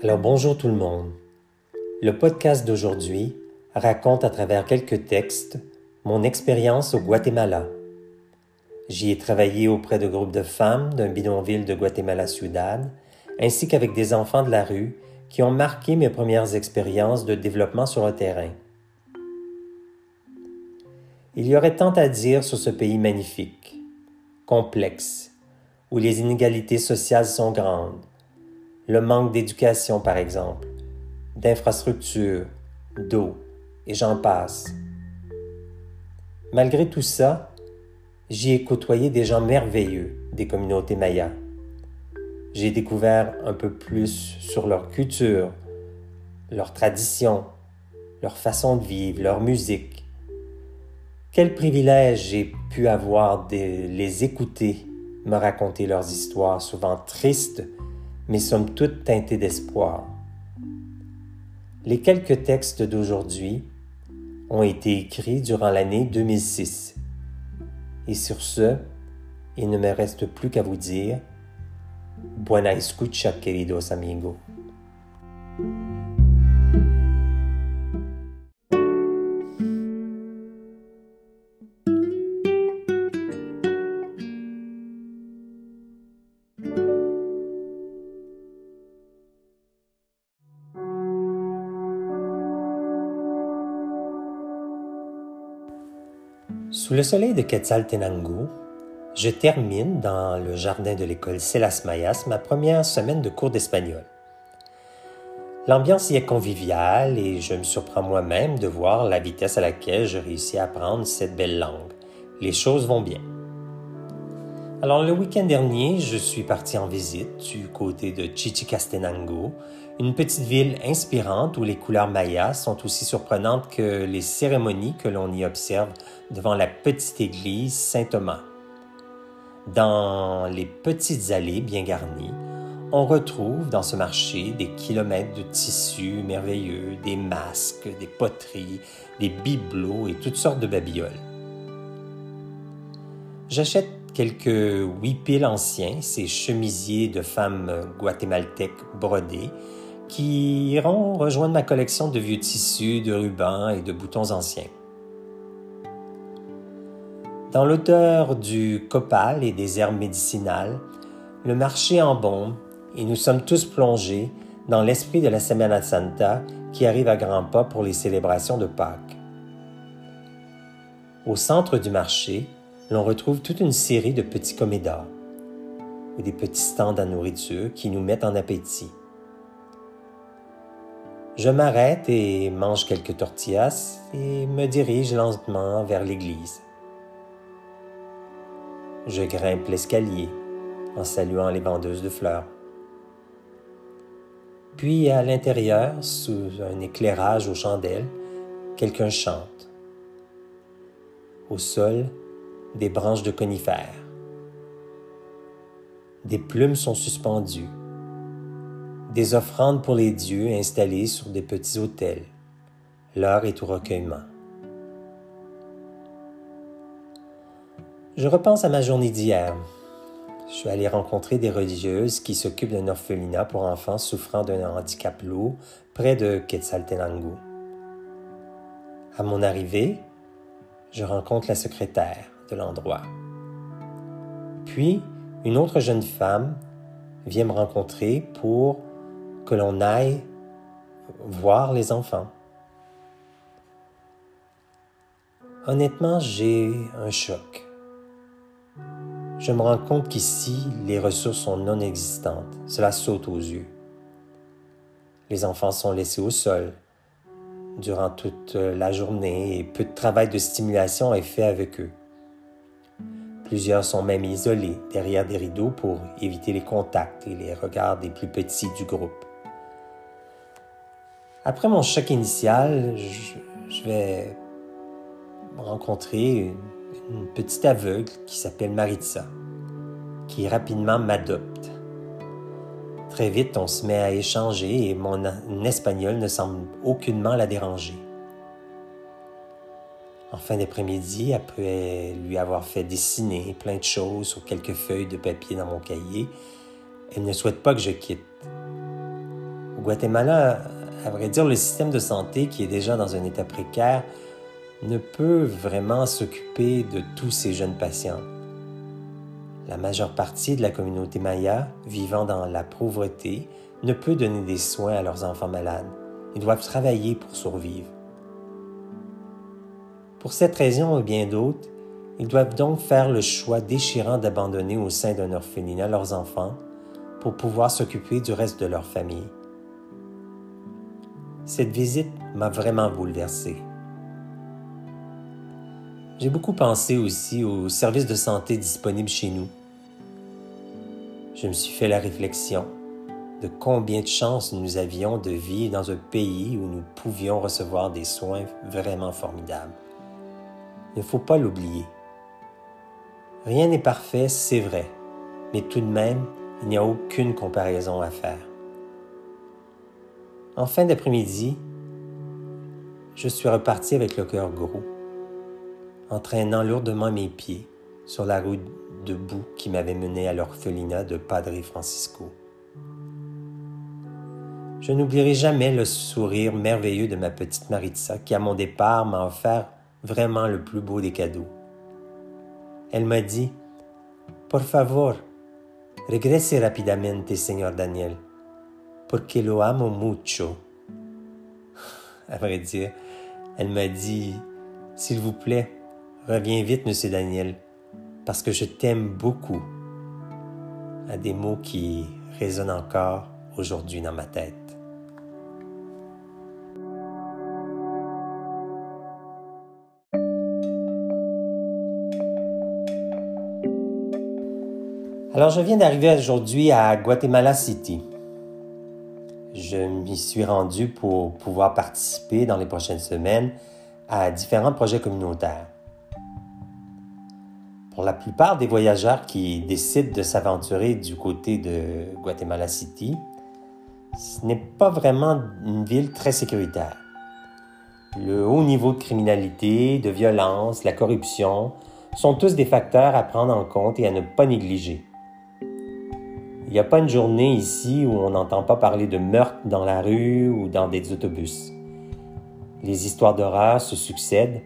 Alors bonjour tout le monde. Le podcast d'aujourd'hui raconte à travers quelques textes mon expérience au Guatemala. J'y ai travaillé auprès de groupes de femmes d'un bidonville de Guatemala Ciudad, ainsi qu'avec des enfants de la rue qui ont marqué mes premières expériences de développement sur le terrain. Il y aurait tant à dire sur ce pays magnifique, complexe, où les inégalités sociales sont grandes, le manque d'éducation par exemple, d'infrastructures, d'eau, et j'en passe. Malgré tout ça, j'y ai côtoyé des gens merveilleux des communautés mayas. J'ai découvert un peu plus sur leur culture, leurs traditions, leur façon de vivre, leur musique. Quel privilège j'ai pu avoir de les écouter me raconter leurs histoires, souvent tristes, mais somme toute teintées d'espoir. Les quelques textes d'aujourd'hui ont été écrits durant l'année 2006. Et sur ce, il ne me reste plus qu'à vous dire Buena escucha, queridos amigos. Le soleil de Quetzaltenango, je termine dans le jardin de l'école Celas Mayas ma première semaine de cours d'espagnol. L'ambiance y est conviviale et je me surprends moi-même de voir la vitesse à laquelle je réussis à apprendre cette belle langue. Les choses vont bien. Alors le week-end dernier, je suis parti en visite du côté de Chichicastenango, une petite ville inspirante où les couleurs mayas sont aussi surprenantes que les cérémonies que l'on y observe devant la petite église Saint-Thomas. Dans les petites allées bien garnies, on retrouve dans ce marché des kilomètres de tissus merveilleux, des masques, des poteries, des bibelots et toutes sortes de babioles. J'achète quelques huipiles anciens, ces chemisiers de femmes guatémaltèques brodés, qui iront rejoindre ma collection de vieux tissus, de rubans et de boutons anciens. Dans l'odeur du copal et des herbes médicinales, le marché embaume et nous sommes tous plongés dans l'esprit de la Semana Santa qui arrive à grands pas pour les célébrations de Pâques. Au centre du marché, l'on retrouve toute une série de petits comédas ou des petits stands à nourriture qui nous mettent en appétit. Je m'arrête et mange quelques tortillas et me dirige lentement vers l'église. Je grimpe l'escalier en saluant les vendeuses de fleurs. Puis à l'intérieur, sous un éclairage aux chandelles, quelqu'un chante. Au sol, des branches de conifères. Des plumes sont suspendues. Des offrandes pour les dieux installées sur des petits autels. L'heure est au recueillement. Je repense à ma journée d'hier. Je suis allé rencontrer des religieuses qui s'occupent d'un orphelinat pour enfants souffrant d'un handicap lourd près de Quetzaltenango. À mon arrivée, je rencontre la secrétaire l'endroit. Puis, une autre jeune femme vient me rencontrer pour que l'on aille voir les enfants. Honnêtement, j'ai un choc. Je me rends compte qu'ici, les ressources sont non existantes. Cela saute aux yeux. Les enfants sont laissés au sol durant toute la journée et peu de travail de stimulation est fait avec eux. Plusieurs sont même isolés derrière des rideaux pour éviter les contacts et les regards des plus petits du groupe. Après mon choc initial, je, vais rencontrer une, petite aveugle qui s'appelle Maritza, qui rapidement m'adopte. Très vite, on se met à échanger et mon espagnol ne semble aucunement la déranger. En fin d'après-midi, après lui avoir fait dessiner plein de choses sur quelques feuilles de papier dans mon cahier, elle ne souhaite pas que je quitte. Au Guatemala, à vrai dire, le système de santé qui est déjà dans un état précaire ne peut vraiment s'occuper de tous ces jeunes patients. La majeure partie de la communauté maya vivant dans la pauvreté ne peut donner des soins à leurs enfants malades. Ils doivent travailler pour survivre. Pour cette raison et bien d'autres, ils doivent donc faire le choix déchirant d'abandonner au sein d'un orphelinat leurs enfants pour pouvoir s'occuper du reste de leur famille. Cette visite m'a vraiment bouleversé. J'ai beaucoup pensé aussi aux services de santé disponibles chez nous. Je me suis fait la réflexion de combien de chances nous avions de vivre dans un pays où nous pouvions recevoir des soins vraiment formidables. Ne faut pas l'oublier. Rien n'est parfait, c'est vrai, mais tout de même, il n'y a aucune comparaison à faire. En fin d'après-midi, je suis reparti avec le cœur gros entraînant lourdement mes pieds sur la route de boue qui m'avait mené à l'orphelinat de Padre Francisco. Je n'oublierai jamais le sourire merveilleux de ma petite Maritza qui, à mon départ, m'a offert vraiment le plus beau des cadeaux. Elle m'a dit Por favor, regrese rapidamente, Señor Daniel, porque lo amo mucho. À vrai dire, elle m'a dit S'il vous plaît, Reviens vite, monsieur Daniel, parce que je t'aime beaucoup. À des mots qui résonnent encore aujourd'hui dans ma tête. Alors, je viens d'arriver aujourd'hui à Guatemala City. Je m'y suis rendu pour pouvoir participer dans les prochaines semaines à différents projets communautaires. Pour la plupart des voyageurs qui décident de s'aventurer du côté de Guatemala City, ce n'est pas vraiment une ville très sécuritaire. Le haut niveau de criminalité, de violence, la corruption sont tous des facteurs à prendre en compte et à ne pas négliger. Il n'y a pas une journée ici où on n'entend pas parler de meurtres dans la rue ou dans des autobus. Les histoires d'horreur se succèdent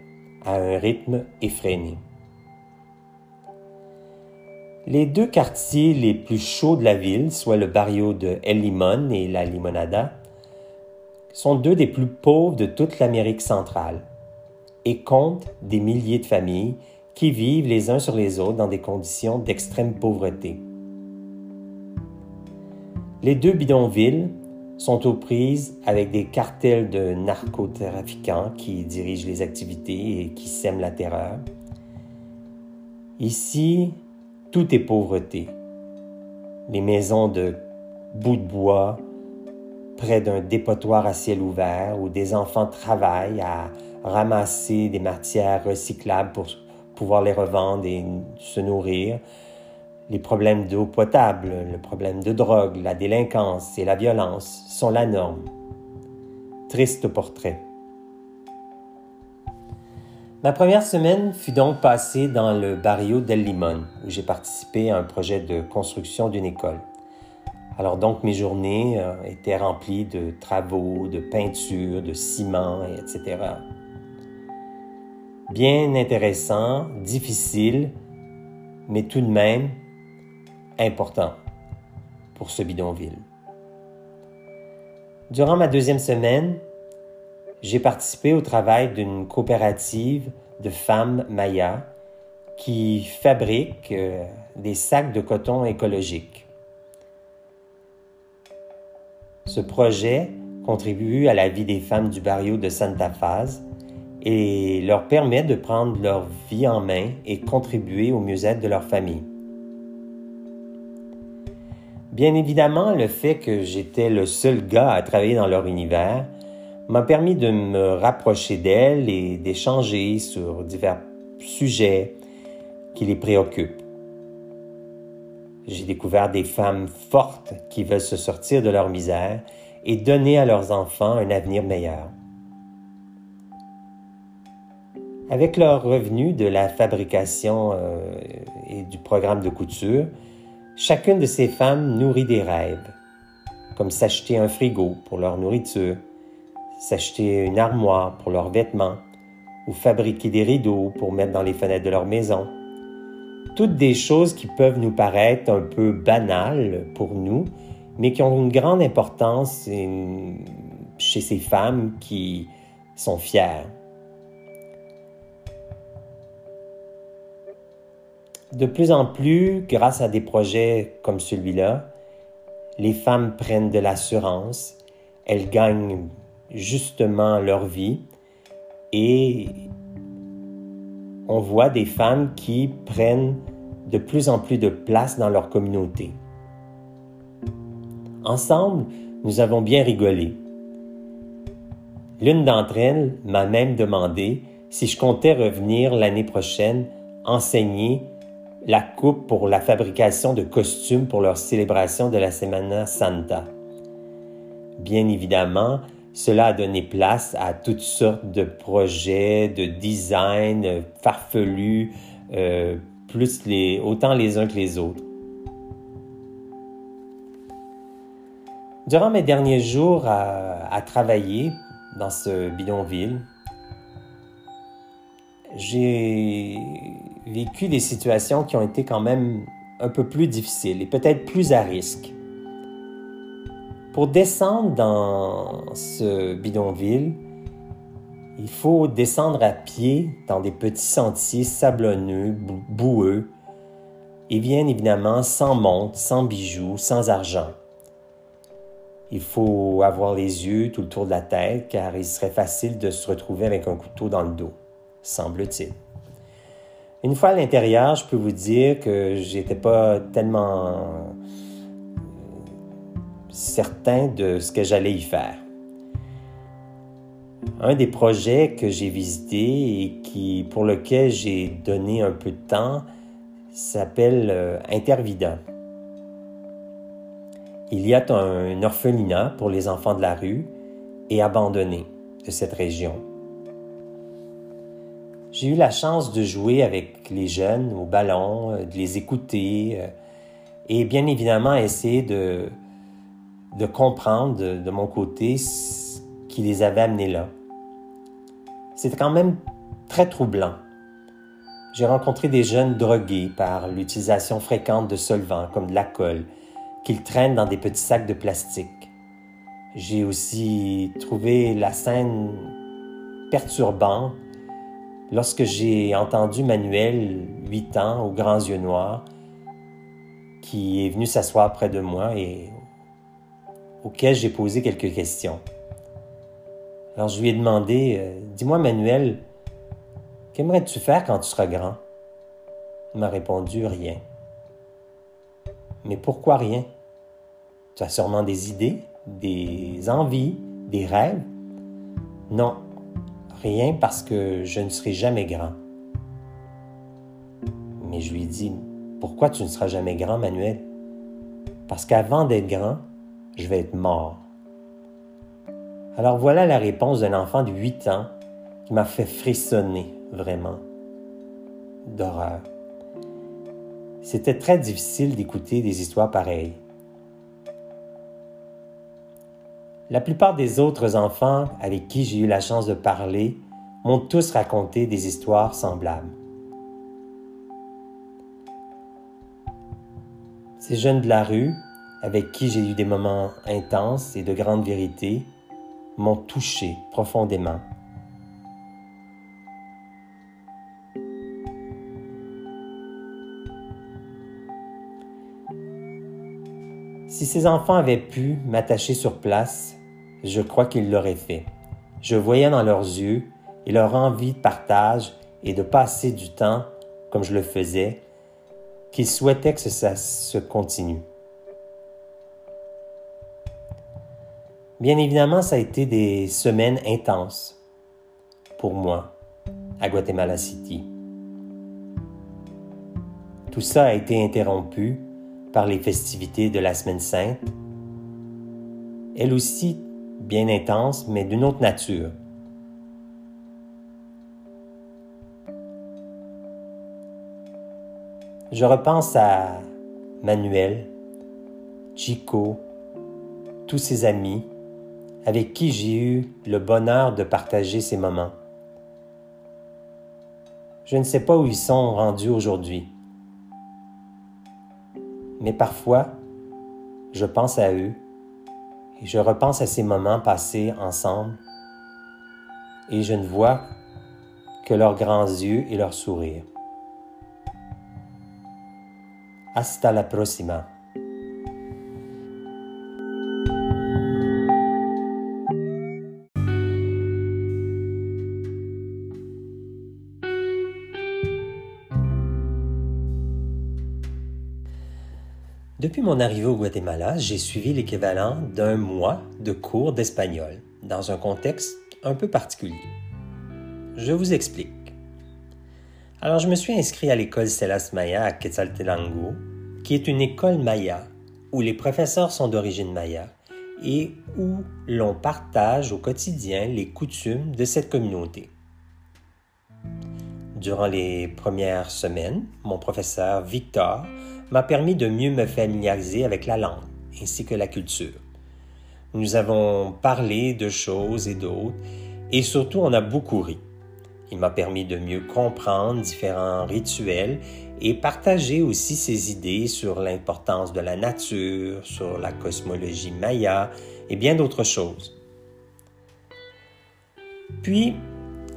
à un rythme effréné. Les deux quartiers les plus chauds de la ville, soit le barrio de El Limon et la Limonada, sont deux des plus pauvres de toute l'Amérique centrale et comptent des milliers de familles qui vivent les uns sur les autres dans des conditions d'extrême pauvreté. Les deux bidonvilles sont aux prises avec des cartels de narcotrafiquants qui dirigent les activités et qui sèment la terreur. Ici, tout est pauvreté. Les maisons de bout de bois, près d'un dépotoir à ciel ouvert où des enfants travaillent à ramasser des matières recyclables pour pouvoir les revendre et se nourrir. Les problèmes d'eau potable, le problème de drogue, la délinquance et la violence sont la norme. Triste portrait. Ma première semaine fut donc passée dans le barrio del Limon, où j'ai participé à un projet de construction d'une école. Alors donc mes journées euh, étaient remplies de travaux, de peinture, de ciment, etc. Bien intéressant, difficile, mais tout de même important pour ce bidonville. Durant ma deuxième semaine, j'ai participé au travail d'une coopérative de femmes mayas qui fabriquent euh, des sacs de coton écologiques. Ce projet contribue à la vie des femmes du barrio de Santa Faz et leur permet de prendre leur vie en main et contribuer au mieux-être de leur famille. Bien évidemment, le fait que j'étais le seul gars à travailler dans leur univers m'a permis de me rapprocher d'elles et d'échanger sur divers sujets qui les préoccupent. J'ai découvert des femmes fortes qui veulent se sortir de leur misère et donner à leurs enfants un avenir meilleur. Avec leurs revenus de la fabrication euh, et du programme de couture, chacune de ces femmes nourrit des rêves. comme s'acheter un frigo pour leur nourriture, s'acheter une armoire pour leurs vêtements, ou fabriquer des rideaux pour mettre dans les fenêtres de leur maison. Toutes des choses qui peuvent nous paraître un peu banales pour nous, mais qui ont une grande importance chez ces femmes qui sont fières. De plus en plus, grâce à des projets comme celui-là, les femmes prennent de l'assurance, elles gagnent justement leur vie et on voit des femmes qui prennent de plus en plus de place dans leur communauté. Ensemble, nous avons bien rigolé. L'une d'entre elles m'a même demandé si je comptais revenir l'année prochaine enseigner la coupe pour la fabrication de costumes pour leur célébration de la Semana Santa. Bien évidemment, cela a donné place à toutes sortes de projets, de design farfelus, euh, plus les, autant les uns que les autres. Durant mes derniers jours à travailler dans ce bidonville, j'ai vécu des situations qui ont été quand même un peu plus difficiles et peut-être plus à risque. Pour descendre dans ce bidonville, il faut descendre à pied dans des petits sentiers sablonneux, boueux, et bien évidemment sans montre, sans bijoux, sans argent. Il faut avoir les yeux tout le tour de la tête car il serait facile de se retrouver avec un couteau dans le dos, semble-t-il. Une fois à l'intérieur, je peux vous dire que j'étais pas tellement certain de ce que j'allais y faire. Un des projets que j'ai visité et qui, pour lequel j'ai donné un peu de temps s'appelle euh, Intervida. Il y a un orphelinat pour les enfants de la rue et abandonnés de cette région. J'ai eu la chance de jouer avec les jeunes au ballon, euh, de les écouter euh, et bien évidemment essayer de, de comprendre de, mon côté ce qui les avait amenés là. C'était quand même très troublant. J'ai rencontré des jeunes drogués par l'utilisation fréquente de solvants comme de la colle qu'ils traînent dans des petits sacs de plastique. J'ai aussi trouvé la scène perturbante lorsque j'ai entendu Manuel, 8 ans, aux grands yeux noirs, qui est venu s'asseoir près de moi et auquel j'ai posé quelques questions. Alors je lui ai demandé, euh, dis-moi Manuel, qu'aimerais-tu faire quand tu seras grand Il m'a répondu, rien. Mais pourquoi rien? Tu as sûrement des idées, des envies, des rêves Non, rien parce que je ne serai jamais grand. Mais je lui ai dit, pourquoi tu ne seras jamais grand, Manuel? Parce qu'avant d'être grand, je vais être mort. Alors voilà la réponse d'un enfant de 8 ans qui m'a fait frissonner vraiment d'horreur. C'était très difficile d'écouter des histoires pareilles. La plupart des autres enfants avec qui j'ai eu la chance de parler m'ont tous raconté des histoires semblables. Ces jeunes de la rue avec qui j'ai eu des moments intenses et de grandes vérités, m'ont touché profondément. Si ces enfants avaient pu m'attacher sur place, je crois qu'ils l'auraient fait. Je voyais dans leurs yeux et leur envie de partage et de passer du temps comme je le faisais, qu'ils souhaitaient que ça se continue. Bien évidemment, ça a été des semaines intenses pour moi à Guatemala City. Tout ça a été interrompu par les festivités de la Semaine Sainte, elle aussi bien intense, mais d'une autre nature. Je repense à Manuel, Chico, tous ces amis avec qui j'ai eu le bonheur de partager ces moments. Je ne sais pas où ils sont rendus aujourd'hui, mais parfois, je pense à eux je repense à ces moments passés ensemble et je ne vois que leurs grands yeux et leurs sourires. Hasta la próxima. Depuis mon arrivée au Guatemala, j'ai suivi l'équivalent d'un mois de cours d'espagnol dans un contexte un peu particulier. Je vous explique. Alors, je me suis inscrit à l'école Celas Maya à Quetzaltenango, qui est une école maya où les professeurs sont d'origine maya et où l'on partage au quotidien les coutumes de cette communauté. Durant les premières semaines, mon professeur Victor m'a permis de mieux me familiariser avec la langue ainsi que la culture. Nous avons parlé de choses et d'autres et surtout on a beaucoup ri. Il m'a permis de mieux comprendre différents rituels et partager aussi ses idées sur l'importance de la nature, sur la cosmologie maya et bien d'autres choses. Puis,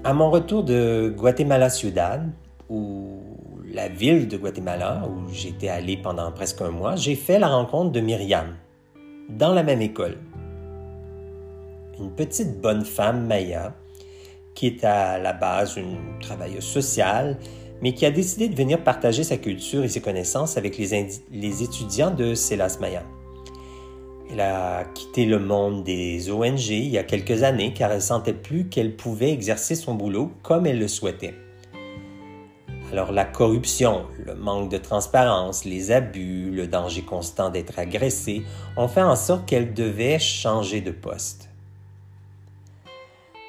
à mon retour de Guatemala Ciudad, où la ville de Guatemala, où j'étais allé pendant presque un mois, j'ai fait la rencontre de Myriam, dans la même école. Une petite bonne femme maya, qui est à la base une travailleuse sociale, mais qui a décidé de venir partager sa culture et ses connaissances avec les, les étudiants de Celas Maya. Elle a quitté le monde des ONG il y a quelques années car elle sentait plus qu'elle pouvait exercer son boulot comme elle le souhaitait. Alors la corruption, le manque de transparence, les abus, le danger constant d'être agressé ont fait en sorte qu'elle devait changer de poste.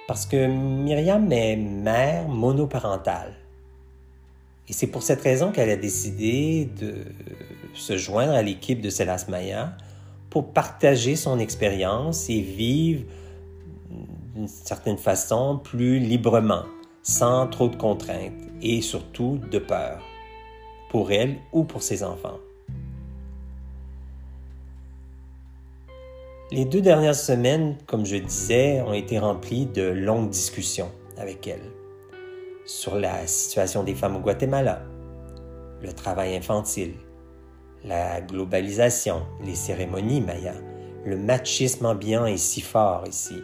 Parce que Myriam est mère monoparentale. Et c'est pour cette raison qu'elle a décidé de se joindre à l'équipe de Célas Maya pour partager son expérience et vivre d'une certaine façon plus librement, sans trop de contraintes et surtout de peur, pour elle ou pour ses enfants. Les deux dernières semaines, comme je disais, ont été remplies de longues discussions avec elle sur la situation des femmes au Guatemala, le travail infantile, la globalisation, les cérémonies mayas, le machisme ambiant est si fort ici,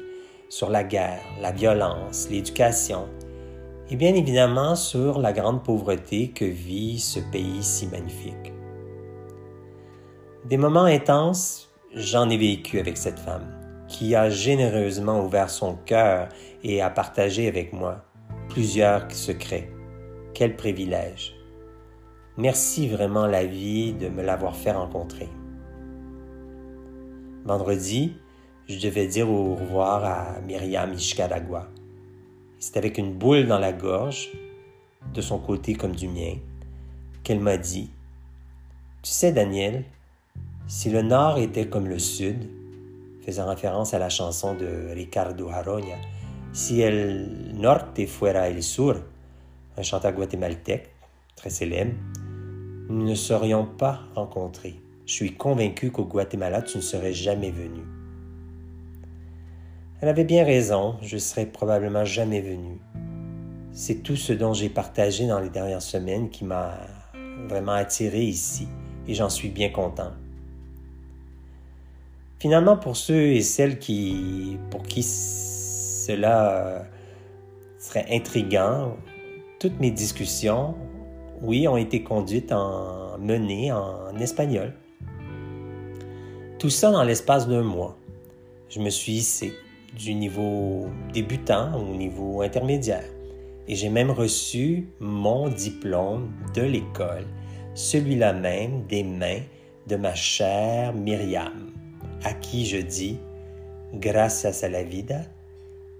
sur la guerre, la violence, l'éducation, et bien évidemment sur la grande pauvreté que vit ce pays si magnifique. Des moments intenses, j'en ai vécu avec cette femme, qui a généreusement ouvert son cœur et a partagé avec moi plusieurs secrets. Quel privilège. Merci vraiment la vie de me l'avoir fait rencontrer. Vendredi, je devais dire au revoir à Myriam Ishkaragua. C'est avec une boule dans la gorge, de son côté comme du mien, qu'elle m'a dit Tu sais, Daniel, si le nord était comme le sud, faisant référence à la chanson de Ricardo Aronia, si el norte fuera el sur, un chanteur guatémaltèque très célèbre, nous ne serions pas rencontrés. Je suis convaincu qu'au Guatemala, tu ne serais jamais venu. Elle avait bien raison, je serais probablement jamais venu. C'est tout ce dont j'ai partagé dans les dernières semaines qui m'a vraiment attiré ici et j'en suis bien content. Finalement, pour ceux et celles qui, pour qui cela euh, serait intriguant, toutes mes discussions, oui, ont été conduites en menées en espagnol. Tout ça dans l'espace d'un mois. Je me suis hissé du niveau débutant au niveau intermédiaire. Et j'ai même reçu mon diplôme de l'école, celui-là même des mains de ma chère Myriam, à qui je dis Gracias a la vida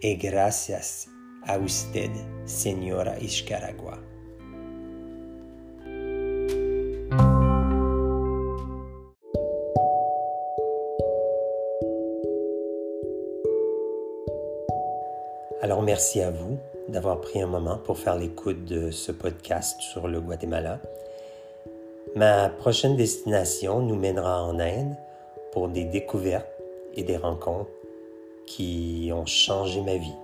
et gracias a usted, señora Ishkaragua. Alors merci à vous d'avoir pris un moment pour faire l'écoute de ce podcast sur le Guatemala. Ma prochaine destination nous mènera en Inde pour des découvertes et des rencontres qui ont changé ma vie.